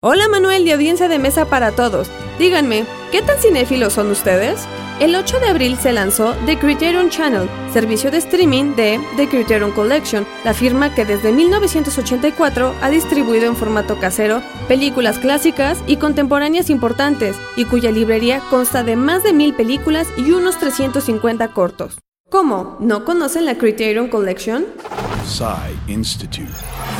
Hola Manuel y audiencia de mesa para todos. Díganme, ¿qué tan cinéfilos son ustedes? El 8 de abril se lanzó The Criterion Channel, servicio de streaming de The Criterion Collection, la firma que desde 1984 ha distribuido en formato casero películas clásicas y contemporáneas importantes, y cuya librería consta de más de mil películas y unos 350 cortos. ¿Cómo? ¿No conocen la Criterion Collection? Institute.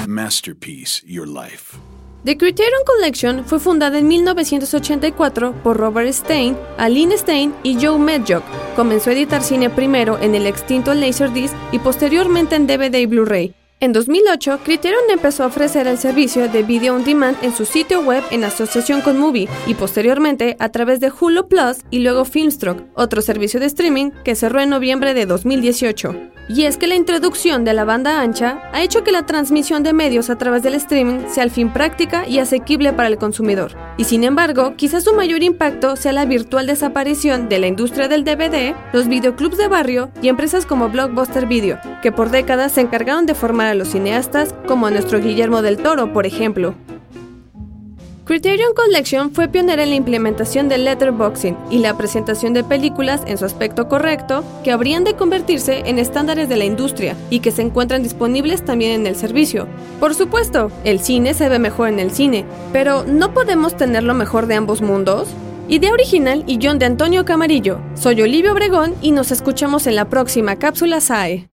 Masterpiece Your Life. The Criterion Collection fue fundada en 1984 por Robert Stein, Aline Stein y Joe Medjock. Comenzó a editar cine primero en el extinto Laserdisc y posteriormente en DVD y Blu-ray. En 2008, Criterion empezó a ofrecer el servicio de video on demand en su sitio web en asociación con Movie y posteriormente a través de Hulu Plus y luego Filmstruck, otro servicio de streaming que cerró en noviembre de 2018. Y es que la introducción de la banda ancha ha hecho que la transmisión de medios a través del streaming sea al fin práctica y asequible para el consumidor. Y sin embargo, quizás su mayor impacto sea la virtual desaparición de la industria del DVD, los videoclubs de barrio y empresas como Blockbuster Video, que por décadas se encargaron de formar a los cineastas como a nuestro Guillermo del Toro, por ejemplo. Criterion Collection fue pionera en la implementación del letterboxing y la presentación de películas en su aspecto correcto que habrían de convertirse en estándares de la industria y que se encuentran disponibles también en el servicio. Por supuesto, el cine se ve mejor en el cine, pero ¿no podemos tener lo mejor de ambos mundos? Idea original y John de Antonio Camarillo. Soy Olivia Obregón y nos escuchamos en la próxima cápsula SAE.